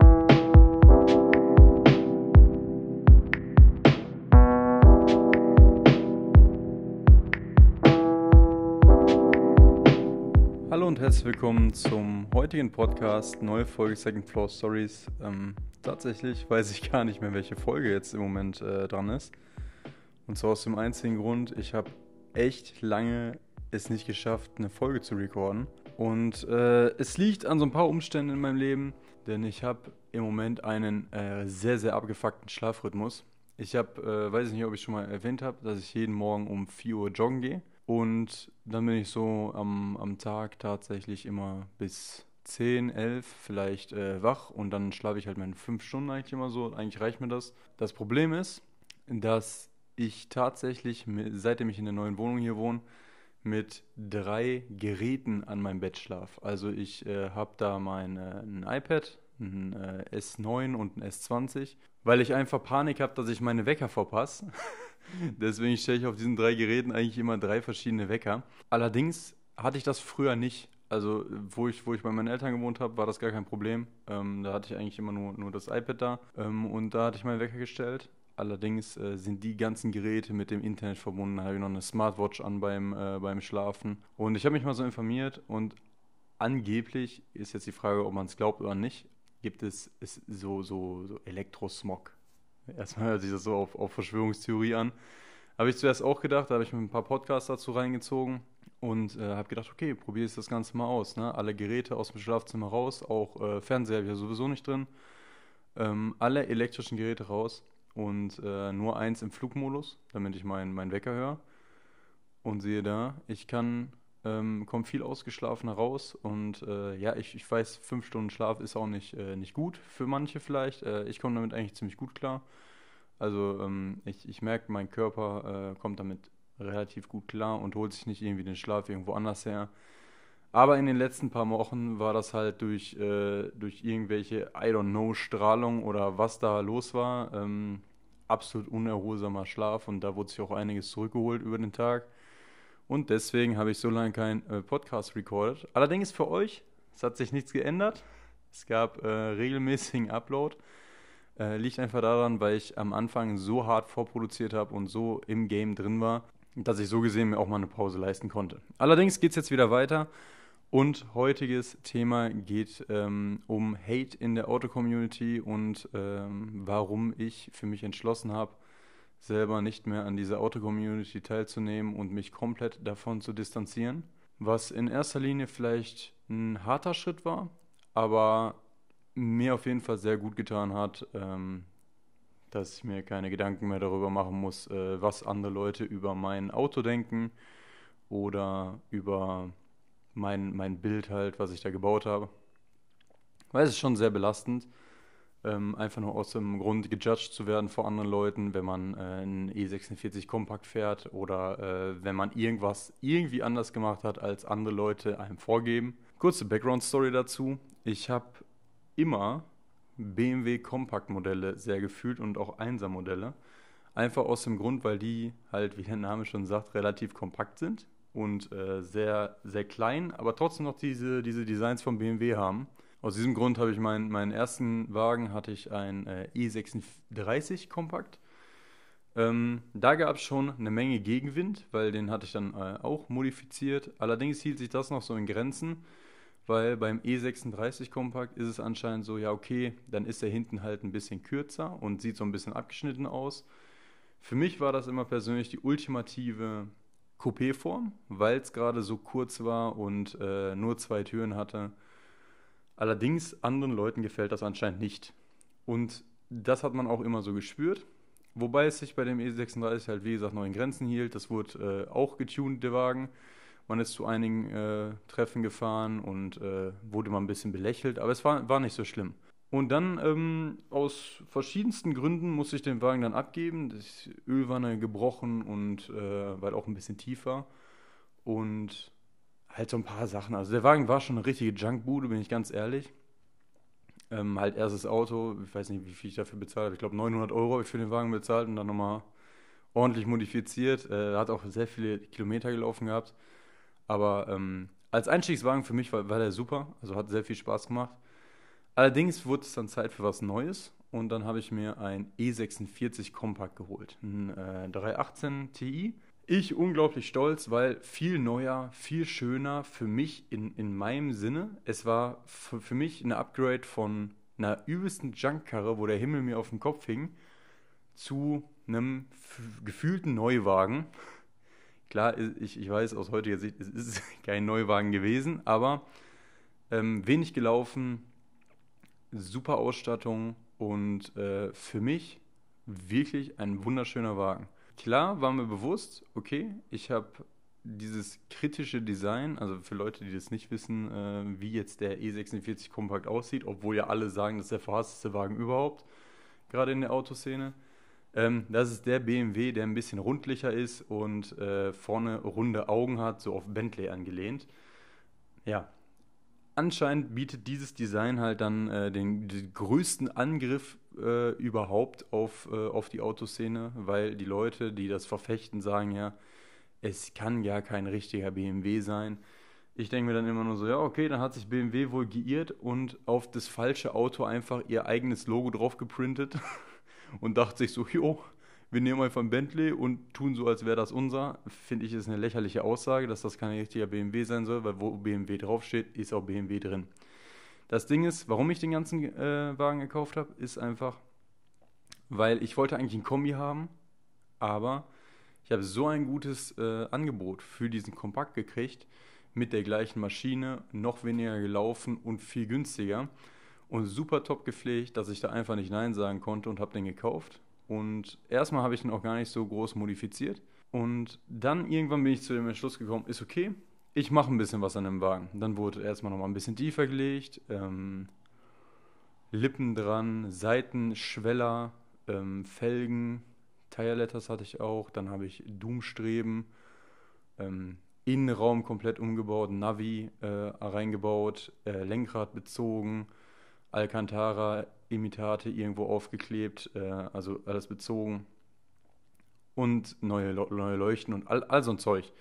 Hallo und herzlich willkommen zum heutigen Podcast, neue Folge Second Floor Stories. Ähm, tatsächlich weiß ich gar nicht mehr, welche Folge jetzt im Moment äh, dran ist. Und zwar aus dem einzigen Grund, ich habe echt lange es nicht geschafft, eine Folge zu recorden. Und äh, es liegt an so ein paar Umständen in meinem Leben, denn ich habe im Moment einen äh, sehr, sehr abgefuckten Schlafrhythmus. Ich habe, äh, weiß ich nicht, ob ich schon mal erwähnt habe, dass ich jeden Morgen um 4 Uhr joggen gehe. Und dann bin ich so am, am Tag tatsächlich immer bis 10, 11 vielleicht äh, wach und dann schlafe ich halt meine 5 Stunden eigentlich immer so. Eigentlich reicht mir das. Das Problem ist, dass ich tatsächlich, seitdem ich in der neuen Wohnung hier wohne, mit drei Geräten an meinem Bett schlafe. Also ich äh, habe da mein äh, ein iPad, ein äh, S9 und ein S20, weil ich einfach Panik habe, dass ich meine Wecker verpasse. Deswegen stelle ich auf diesen drei Geräten eigentlich immer drei verschiedene Wecker. Allerdings hatte ich das früher nicht. Also, wo ich, wo ich bei meinen Eltern gewohnt habe, war das gar kein Problem. Ähm, da hatte ich eigentlich immer nur, nur das iPad da. Ähm, und da hatte ich meinen Wecker gestellt. Allerdings äh, sind die ganzen Geräte mit dem Internet verbunden. Da habe ich noch eine Smartwatch an beim, äh, beim Schlafen. Und ich habe mich mal so informiert und angeblich ist jetzt die Frage, ob man es glaubt oder nicht, gibt es, es so, so, so Elektrosmog. Erstmal hört sich das so auf, auf Verschwörungstheorie an. Habe ich zuerst auch gedacht, da habe ich mir ein paar Podcasts dazu reingezogen und äh, habe gedacht, okay, probiere ich das Ganze mal aus. Ne? Alle Geräte aus dem Schlafzimmer raus, auch äh, Fernseher habe ich ja sowieso nicht drin. Ähm, alle elektrischen Geräte raus und äh, nur eins im Flugmodus, damit ich meinen mein Wecker höre. Und sehe da, ich kann ähm, komme viel ausgeschlafener raus und äh, ja, ich, ich weiß, fünf Stunden Schlaf ist auch nicht, äh, nicht gut für manche vielleicht. Äh, ich komme damit eigentlich ziemlich gut klar. Also ähm, ich, ich merke, mein Körper äh, kommt damit relativ gut klar und holt sich nicht irgendwie den Schlaf irgendwo anders her. Aber in den letzten paar Wochen war das halt durch, äh, durch irgendwelche, I don't know, Strahlung oder was da los war, ähm, absolut unerholsamer Schlaf und da wurde sich auch einiges zurückgeholt über den Tag. Und deswegen habe ich so lange keinen äh, Podcast recorded. Allerdings für euch, es hat sich nichts geändert. Es gab äh, regelmäßigen Upload. Äh, liegt einfach daran, weil ich am Anfang so hart vorproduziert habe und so im Game drin war, dass ich so gesehen mir auch mal eine Pause leisten konnte. Allerdings geht es jetzt wieder weiter. Und heutiges Thema geht ähm, um Hate in der Auto-Community und ähm, warum ich für mich entschlossen habe, selber nicht mehr an dieser Auto-Community teilzunehmen und mich komplett davon zu distanzieren. Was in erster Linie vielleicht ein harter Schritt war, aber mir auf jeden Fall sehr gut getan hat, ähm, dass ich mir keine Gedanken mehr darüber machen muss, äh, was andere Leute über mein Auto denken oder über mein, mein Bild halt, was ich da gebaut habe. Weil es ist schon sehr belastend ähm, einfach nur aus dem Grund gejudged zu werden vor anderen Leuten, wenn man äh, einen E46 Kompakt fährt oder äh, wenn man irgendwas irgendwie anders gemacht hat, als andere Leute einem vorgeben. Kurze Background-Story dazu. Ich habe immer BMW Kompakt-Modelle sehr gefühlt und auch Einser-Modelle. Einfach aus dem Grund, weil die halt, wie der Name schon sagt, relativ kompakt sind und äh, sehr, sehr klein, aber trotzdem noch diese, diese Designs von BMW haben. Aus diesem Grund habe ich meinen, meinen ersten Wagen hatte ich ein äh, E36 Kompakt. Ähm, da gab es schon eine Menge Gegenwind, weil den hatte ich dann äh, auch modifiziert. Allerdings hielt sich das noch so in Grenzen, weil beim E36 Kompakt ist es anscheinend so, ja okay, dann ist er hinten halt ein bisschen kürzer und sieht so ein bisschen abgeschnitten aus. Für mich war das immer persönlich die ultimative Coupé-Form, weil es gerade so kurz war und äh, nur zwei Türen hatte Allerdings anderen Leuten gefällt das anscheinend nicht. Und das hat man auch immer so gespürt. Wobei es sich bei dem E36 halt, wie gesagt, noch in Grenzen hielt. Das wurde äh, auch getuned, der Wagen. Man ist zu einigen äh, Treffen gefahren und äh, wurde mal ein bisschen belächelt, aber es war, war nicht so schlimm. Und dann ähm, aus verschiedensten Gründen musste ich den Wagen dann abgeben. Die Ölwanne gebrochen und äh, weil auch ein bisschen tiefer. Und halt so ein paar Sachen. Also der Wagen war schon eine richtige Junkbude, bin ich ganz ehrlich. Ähm, halt erstes Auto, ich weiß nicht, wie viel ich dafür bezahlt habe. Ich glaube 900 Euro habe ich für den Wagen bezahlt und dann nochmal ordentlich modifiziert. Äh, hat auch sehr viele Kilometer gelaufen gehabt. Aber ähm, als Einstiegswagen für mich war, war der super. Also hat sehr viel Spaß gemacht. Allerdings wurde es dann Zeit für was Neues und dann habe ich mir ein E46 Compact geholt, ein äh, 318 Ti. Ich unglaublich stolz, weil viel neuer, viel schöner für mich in, in meinem Sinne. Es war für, mich eine Upgrade von einer übelsten Junkkarre, wo der Himmel mir auf dem Kopf hing, zu einem gefühlten Neuwagen. Klar, ich, ich weiß aus heutiger Sicht, es ist kein Neuwagen gewesen, aber ähm, wenig gelaufen, super Ausstattung und äh, für mich wirklich ein wunderschöner Wagen. Klar war mir bewusst, okay, ich habe dieses kritische Design, also für Leute, die das nicht wissen, äh, wie jetzt der E46 Kompakt aussieht, obwohl ja alle sagen, das ist der verhasste Wagen überhaupt, gerade in der Autoszene. Ähm, das ist der BMW, der ein bisschen rundlicher ist und äh, vorne runde Augen hat, so auf Bentley angelehnt. Ja, anscheinend bietet dieses Design halt dann äh, den, den, größten Angriff äh, überhaupt auf, äh, auf die Autoszene, weil die Leute, die das verfechten, sagen ja, es kann ja kein richtiger BMW sein. Ich denke mir dann immer nur so, ja, okay, dann hat sich BMW wohl geirrt und auf das falsche Auto einfach ihr eigenes Logo drauf geprintet und dachte sich so, jo, wir nehmen einfach ein Bentley und tun so, als wäre das unser, finde ich, ist eine lächerliche Aussage, dass das kein richtiger BMW sein soll, weil wo BMW draufsteht, ist auch BMW drin. Das Ding ist, warum ich den ganzen äh, Wagen gekauft habe, ist einfach, weil ich wollte eigentlich ein Kombi haben, aber ich habe so ein gutes äh, Angebot für diesen Kompakt gekriegt, mit der gleichen Maschine, noch weniger gelaufen und viel günstiger und super top gepflegt, dass ich da einfach nicht Nein sagen konnte und habe den gekauft und erstmal habe ich ihn auch gar nicht so groß modifiziert. Und dann irgendwann bin ich zu dem Entschluss gekommen, ist okay, ich mache ein bisschen was an dem Wagen. Dann wurde erstmal nochmal ein bisschen tiefer gelegt, ähm, Lippen dran, Seitenschweller, ähm, Felgen, Tire Letters hatte ich auch. Dann habe ich Doomstreben, ähm, Innenraum komplett umgebaut, Navi äh, reingebaut, äh, Lenkrad bezogen, Alcantara Imitate irgendwo aufgeklebt, äh, also alles bezogen und neue, neue Leuchten und all, all so ein Zeug.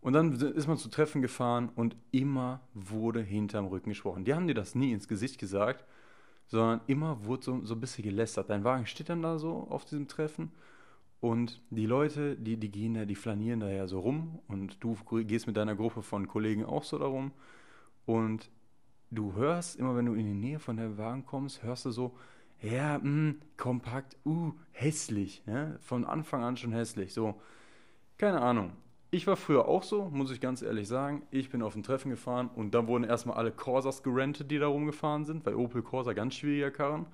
Und dann ist man zu Treffen gefahren und immer wurde hinterm Rücken gesprochen. Die haben dir das nie ins Gesicht gesagt, sondern immer wurde so, so ein bisschen gelästert. Dein Wagen steht dann da so auf diesem Treffen und die Leute, die, die gehen da, die flanieren da ja so rum und du gehst mit deiner Gruppe von Kollegen auch so darum und du hörst, immer wenn du in die Nähe von der Wagen kommst, hörst du so, ja, mh, hm, kompakt, uh, hässlich, ne? von Anfang an schon hässlich, so, keine Ahnung. Ich war früher auch so, muss ich ganz ehrlich sagen. Ich bin auf ein Treffen gefahren und da wurden erstmal alle Corsas gerentet, die da rumgefahren sind, weil Opel Corsa ganz schwieriger Karren.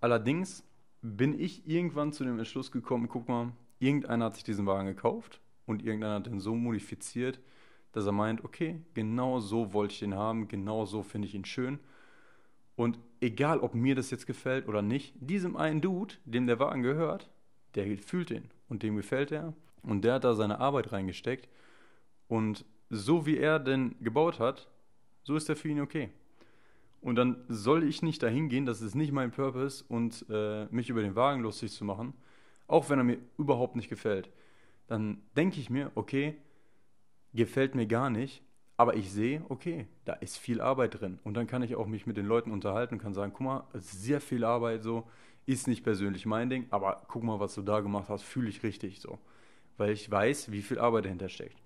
Allerdings bin ich irgendwann zu dem Entschluss gekommen, guck mal, irgendeiner hat sich diesen Wagen gekauft und irgendeiner hat den so modifiziert, dass er meint, okay, genau so wollte ich den haben, genau so finde ich ihn schön. Und egal, ob mir das jetzt gefällt oder nicht, diesem einen Dude, dem der Wagen gehört, der fühlt den und dem gefällt er und der hat da seine Arbeit reingesteckt und so wie er den gebaut hat, so ist er für ihn okay. Und dann soll ich nicht dahin gehen, das ist nicht mein Purpose und äh, mich über den Wagen lustig zu machen, auch wenn er mir überhaupt nicht gefällt. Dann denke ich mir, okay, gefällt mir gar nicht, aber ich sehe, okay, da ist viel Arbeit drin. Und dann kann ich auch mich mit den Leuten unterhalten und kann sagen, guck mal, sehr viel Arbeit so, ist nicht persönlich mein Ding, aber guck mal, was du da gemacht hast, fühle ich richtig so. Weil ich weiß, wie viel Arbeit dahinter steckt.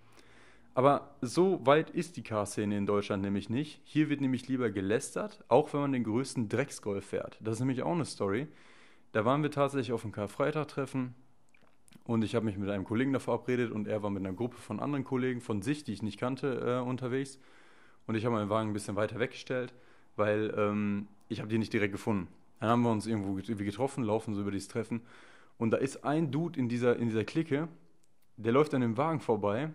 Aber so weit ist die Car-Szene in Deutschland nämlich nicht. Hier wird nämlich lieber gelästert, auch wenn man den größten Drecksgolf fährt. Das ist nämlich auch eine Story. Da waren wir tatsächlich auf einem Karfreitag-Treffen und ich habe mich mit einem Kollegen da verabredet und er war mit einer Gruppe von anderen Kollegen von sich, die ich nicht kannte, äh, unterwegs. Und ich habe meinen Wagen ein bisschen weiter weggestellt, weil ähm, ich habe die nicht direkt gefunden. Dann haben wir uns irgendwo getroffen, laufen so über dieses Treffen. Und da ist ein Dude in dieser, in dieser Clique, der läuft an dem Wagen vorbei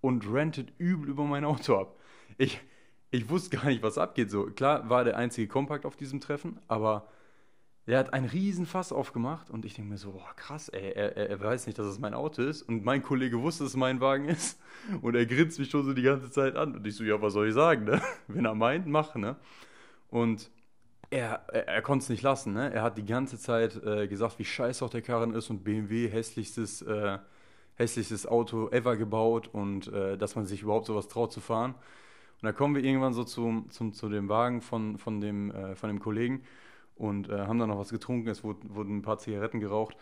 und rentet übel über mein Auto ab. Ich, ich wusste gar nicht, was abgeht. So, klar war der einzige Kompakt auf diesem Treffen, aber der hat einen riesen Fass aufgemacht und ich denke mir so, boah, krass, ey, er, er, weiß nicht, dass es mein Auto ist und mein Kollege wusste, dass es mein Wagen ist und er grinst mich schon so die ganze Zeit an und ich so, ja, was soll ich sagen, ne? Wenn er meint, mach, ne? Und er, er, er konnte es nicht lassen, ne? Er hat die ganze Zeit äh, gesagt, wie scheiße auch der Karren ist und BMW hässlichstes, äh, hässlichstes Auto ever gebaut und äh, dass man sich überhaupt sowas traut zu fahren. Und da kommen wir irgendwann so zum, zum, zu dem Wagen von, von, dem, äh, von dem Kollegen und äh, haben dann noch was getrunken. Es wurden, wurden ein paar Zigaretten geraucht.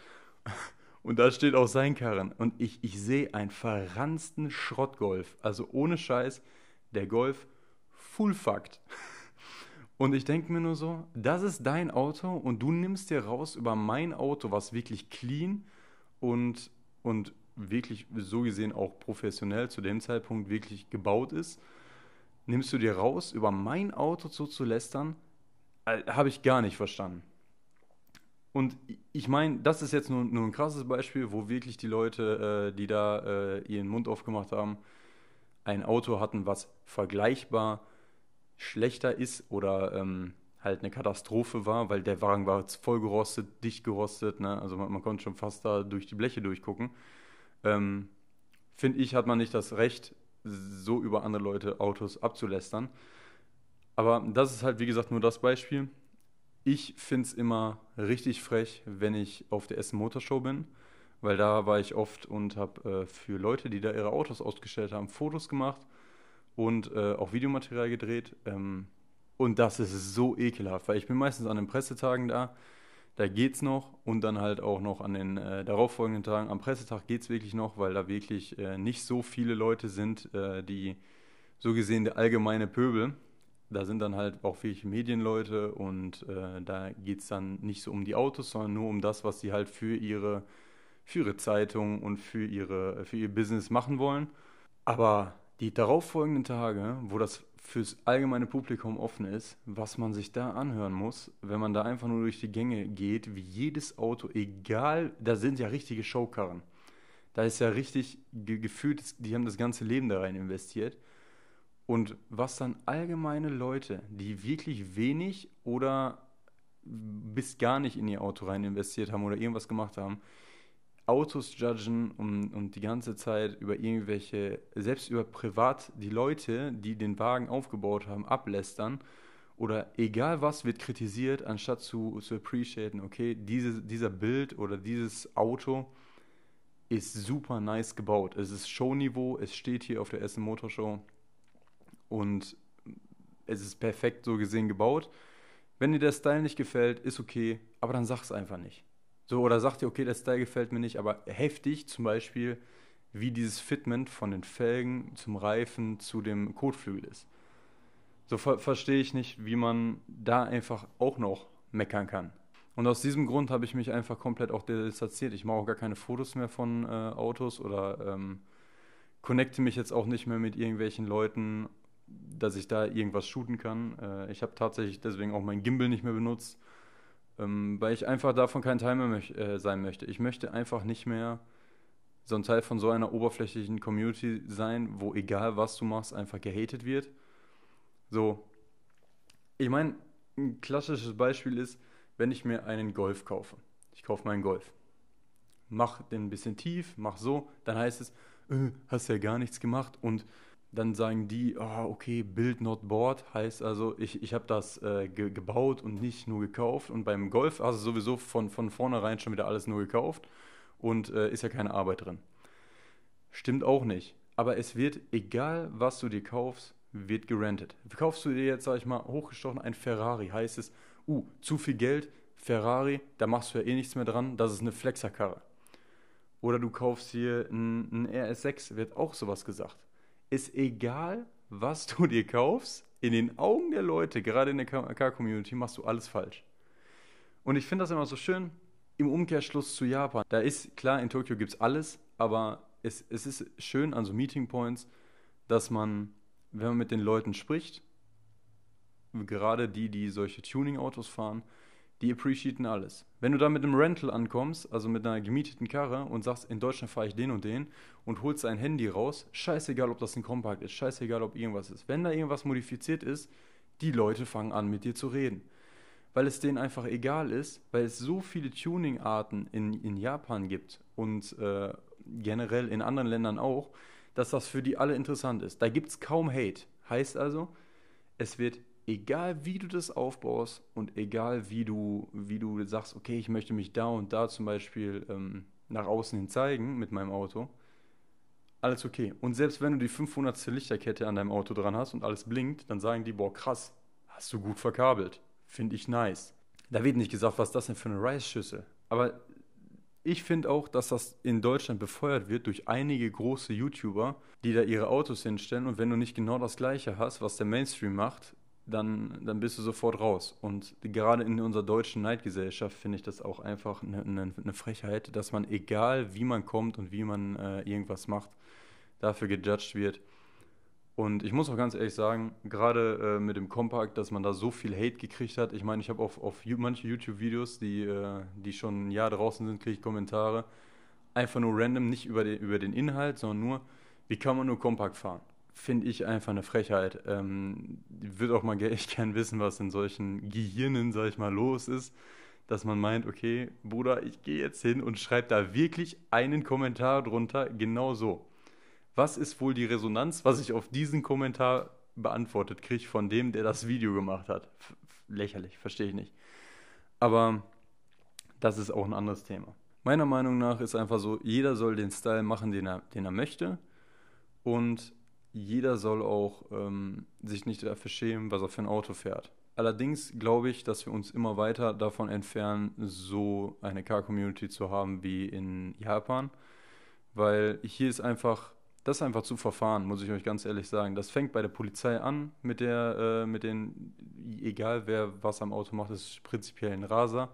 Und da steht auch sein Karren. Und ich, ich sehe einen verranzten Schrottgolf. Also ohne Scheiß, der Golf full fucked. Und ich denke mir nur so, das ist dein Auto und du nimmst dir raus über mein Auto, was wirklich clean und, und wirklich so gesehen auch professionell zu dem Zeitpunkt wirklich gebaut ist, nimmst du dir raus, über mein Auto so zu lästern, äh, habe ich gar nicht verstanden. Und ich meine, das ist jetzt nur, nur ein krasses Beispiel, wo wirklich die Leute, äh, die da äh, ihren Mund aufgemacht haben, ein Auto hatten, was vergleichbar schlechter ist oder ähm, halt eine Katastrophe war, weil der Wagen war voll gerostet, dicht gerostet, ne? also man, man konnte schon fast da durch die Bleche durchgucken. Ähm, Finde ich, hat man nicht das Recht, so über andere Leute Autos abzulästern. Aber das ist halt, wie gesagt, nur das Beispiel. Ich finde es immer richtig frech, wenn ich auf der Essen Motorshow bin, weil da war ich oft und habe äh, für Leute, die da ihre Autos ausgestellt haben, Fotos gemacht und äh, auch Videomaterial gedreht. Ähm, und das ist so ekelhaft, weil ich bin meistens an den Pressetagen da, da geht's noch und dann halt auch noch an den äh, darauffolgenden Tagen. Am Pressetag geht es wirklich noch, weil da wirklich äh, nicht so viele Leute sind, äh, die so gesehen der allgemeine Pöbel da sind dann halt auch wirklich Medienleute und äh, da geht es dann nicht so um die Autos, sondern nur um das, was sie halt für ihre, für ihre Zeitung und für, ihre, für ihr Business machen wollen. Aber die darauffolgenden Tage, wo das fürs allgemeine Publikum offen ist, was man sich da anhören muss, wenn man da einfach nur durch die Gänge geht, wie jedes Auto, egal, da sind ja richtige Showkarren. Da ist ja richtig ge gefühlt, die haben das ganze Leben da rein investiert. Und was dann allgemeine Leute, die wirklich wenig oder bis gar nicht in ihr Auto rein investiert haben oder irgendwas gemacht haben, Autos judgen und, und die ganze Zeit über irgendwelche, selbst über privat die Leute, die den Wagen aufgebaut haben, ablästern oder egal was wird kritisiert, anstatt zu, zu appreciaten, okay, diese, dieser Bild oder dieses Auto ist super nice gebaut. Es ist Showniveau, es steht hier auf der Essen Motorshow und es ist perfekt so gesehen gebaut. Wenn dir der Style nicht gefällt, ist okay, aber dann sag's einfach nicht. So, oder sag dir, okay, der Style gefällt mir nicht, aber heftig zum Beispiel, wie dieses Fitment von den Felgen zum Reifen zu dem Kotflügel ist. So ver verstehe ich nicht, wie man da einfach auch noch meckern kann. Und aus diesem Grund habe ich mich einfach komplett auch distanziert. Ich mache auch gar keine Fotos mehr von äh, Autos oder ähm, connecte mich jetzt auch nicht mehr mit irgendwelchen Leuten dass ich da irgendwas shooten kann. Äh, ich habe tatsächlich deswegen auch mein Gimbal nicht mehr benutzt, ähm, weil ich einfach davon kein Teil mehr möch äh, sein möchte. Ich möchte einfach nicht mehr so ein Teil von so einer oberflächlichen Community sein, wo egal was du machst, einfach gehatet wird. So, ich meine, ein klassisches Beispiel ist, wenn ich mir einen Golf kaufe. Ich kaufe meinen Golf. Mach den ein bisschen tief, mach so, dann heißt es, äh, hast ja gar nichts gemacht und dann sagen die, oh, okay, Build not board, heißt also, ich, ich habe das äh, ge gebaut und nicht nur gekauft. Und beim Golf hast du sowieso von, von vornherein schon wieder alles nur gekauft und äh, ist ja keine Arbeit drin. Stimmt auch nicht. Aber es wird, egal was du dir kaufst, wird gerentet. Kaufst du dir jetzt, sag ich mal, hochgestochen ein Ferrari, heißt es, uh, zu viel Geld, Ferrari, da machst du ja eh nichts mehr dran, das ist eine Flexerkarre. Oder du kaufst hier ein, ein RS6, wird auch sowas gesagt ist egal, was du dir kaufst, in den Augen der Leute, gerade in der Car-Community, machst du alles falsch. Und ich finde das immer so schön im Umkehrschluss zu Japan. Da ist, klar, in Tokio gibt es alles, aber es, es ist schön an so Meeting Points, dass man, wenn man mit den Leuten spricht, gerade die, die solche Tuning-Autos fahren, die appreciaten alles. Wenn du da mit einem Rental ankommst, also mit einer gemieteten Karre und sagst, in Deutschland fahre ich den und den und holst dein Handy raus, scheißegal, ob das ein Kompakt ist, scheißegal, ob irgendwas ist. Wenn da irgendwas modifiziert ist, die Leute fangen an, mit dir zu reden. Weil es denen einfach egal ist, weil es so viele Tuning-Arten in, in Japan gibt und äh, generell in anderen Ländern auch, dass das für die alle interessant ist. Da gibt es kaum Hate. Heißt also, es wird egal wie du das aufbaust und egal wie du, wie du sagst, okay, ich möchte mich da und da zum Beispiel ähm, nach außen hin zeigen mit meinem Auto, alles okay. Und selbst wenn du die 500. Lichterkette an deinem Auto dran hast und alles blinkt, dann sagen die, boah, krass, hast du gut verkabelt. Finde ich nice. Da wird nicht gesagt, was ist das denn für eine Reisschüssel. Aber ich finde auch, dass das in Deutschland befeuert wird durch einige große YouTuber, die da ihre Autos hinstellen. Und wenn du nicht genau das Gleiche hast, was der Mainstream macht, dann, dann bist du sofort raus. Und gerade in unserer deutschen Neidgesellschaft finde ich das auch einfach eine, eine, eine, Frechheit, dass man, egal wie man kommt und wie man äh, irgendwas macht, dafür gejudged wird. Und ich muss auch ganz ehrlich sagen, gerade äh, mit dem Compact, dass man da so viel Hate gekriegt hat. Ich meine, ich habe auf, auf manche YouTube-Videos, die, äh, die schon ein Jahr draußen sind, kriege ich Kommentare. Einfach nur random, nicht über den, über den Inhalt, sondern nur, wie kann man nur Compact fahren? Finde ich einfach eine Frechheit. Ähm, würde auch mal echt gern wissen, was in solchen Gehirnen, sag ich mal, los ist, dass man meint, okay, Bruder, ich gehe jetzt hin und schreibe da wirklich einen Kommentar drunter, genau so was ist wohl die Resonanz, was ich auf diesen Kommentar beantwortet kriege von dem, der das Video gemacht hat. F lächerlich, verstehe ich nicht. Aber das ist auch ein anderes Thema. Meiner Meinung nach ist einfach so, jeder soll den Style machen, den er, den er möchte. Und jeder soll auch ähm, sich nicht dafür schämen, was er für ein Auto fährt. Allerdings glaube ich, dass wir uns immer weiter davon entfernen, so eine Car-Community zu haben wie in Japan. Weil hier ist einfach das ist einfach zu verfahren, muss ich euch ganz ehrlich sagen. Das fängt bei der Polizei an, mit der, äh, mit den, egal wer was am Auto macht, ist prinzipiell ein Raser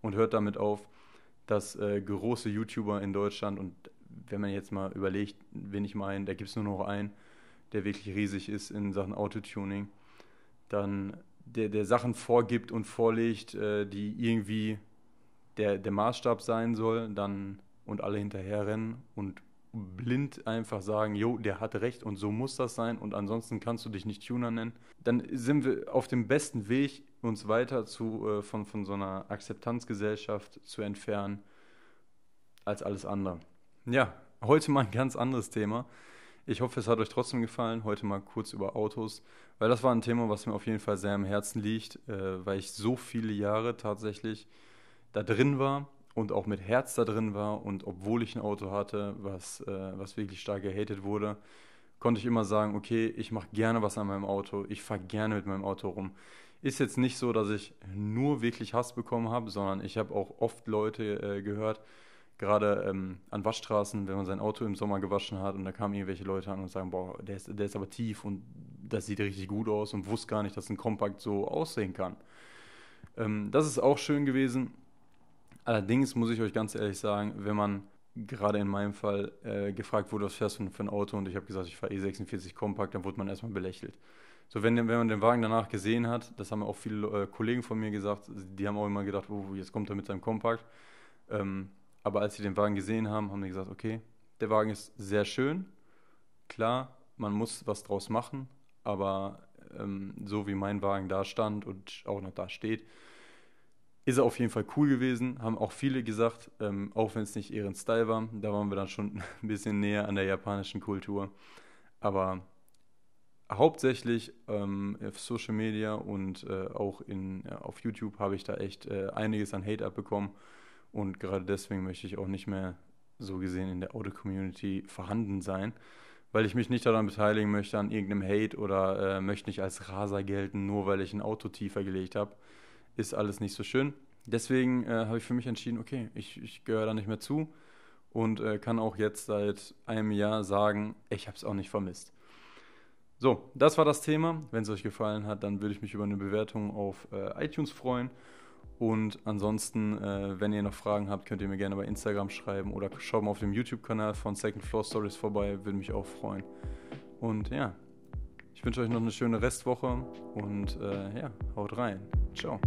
und hört damit auf, dass äh, große YouTuber in Deutschland und wenn man jetzt mal überlegt, wen ich meine, da gibt es nur noch einen, der wirklich riesig ist in Sachen Autotuning, dann der, der Sachen vorgibt und vorlegt, äh, die irgendwie der, der Maßstab sein soll, dann und alle hinterherrennen und blind einfach sagen, jo, der hat recht und so muss das sein und ansonsten kannst du dich nicht Tuner nennen, dann sind wir auf dem besten Weg, uns weiter zu, äh, von, von so einer Akzeptanzgesellschaft zu entfernen als alles andere. Ja, heute mal ein ganz anderes Thema. Ich hoffe, es hat euch trotzdem gefallen. Heute mal kurz über Autos, weil das war ein Thema, was mir auf jeden Fall sehr am Herzen liegt, äh, weil ich so viele Jahre tatsächlich da drin war und auch mit Herz da drin war und obwohl ich ein Auto hatte, was, äh, was wirklich stark gehatet wurde, konnte ich immer sagen, okay, ich mache gerne was an meinem Auto, ich fahre gerne mit meinem Auto rum. Ist jetzt nicht so, dass ich nur wirklich Hass bekommen habe, sondern ich habe auch oft Leute äh, gehört, gerade ähm, an Waschstraßen, wenn man sein Auto im Sommer gewaschen hat und da kamen irgendwelche Leute an und sagen, boah, der ist, der ist aber tief und das sieht richtig gut aus und wusste gar nicht, dass ein Kompakt so aussehen kann. Ähm, das ist auch schön gewesen Allerdings muss ich euch ganz ehrlich sagen, wenn man gerade in meinem Fall äh, gefragt wurde, was fährst du für ein Auto und ich habe gesagt, ich fahre E46 Kompakt, dann wurde man erstmal belächelt. So, wenn, wenn man den Wagen danach gesehen hat, das haben auch viele äh, Kollegen von mir gesagt, die haben auch immer gedacht, oh, jetzt kommt er mit seinem Kompakt. Ähm, aber als sie den Wagen gesehen haben, haben die gesagt, okay, der Wagen ist sehr schön, klar, man muss was draus machen, aber ähm, so wie mein Wagen da stand und auch noch da steht, ist er auf jeden Fall cool gewesen, haben auch viele gesagt, ähm, auch wenn es nicht ihren Style war. Da waren wir dann schon ein bisschen näher an der japanischen Kultur. Aber hauptsächlich ähm, auf Social Media und äh, auch in, ja, auf YouTube habe ich da echt äh, einiges an Hate abbekommen. Und gerade deswegen möchte ich auch nicht mehr so gesehen in der Auto-Community vorhanden sein, weil ich mich nicht daran beteiligen möchte an irgendeinem Hate oder äh, möchte nicht als Raser gelten, nur weil ich ein Auto tiefer gelegt habe ist alles nicht so schön. Deswegen äh, habe ich für mich entschieden, okay, ich, ich gehöre da nicht mehr zu und äh, kann auch jetzt seit einem Jahr sagen, ich habe es auch nicht vermisst. So, das war das Thema. Wenn es euch gefallen hat, dann würde ich mich über eine Bewertung auf äh, iTunes freuen. Und ansonsten, äh, wenn ihr noch Fragen habt, könnt ihr mir gerne bei Instagram schreiben oder schaut mal auf dem YouTube-Kanal von Second Floor Stories vorbei, würde mich auch freuen. Und ja, ich wünsche euch noch eine schöne Restwoche und äh, ja, haut rein. Ciao.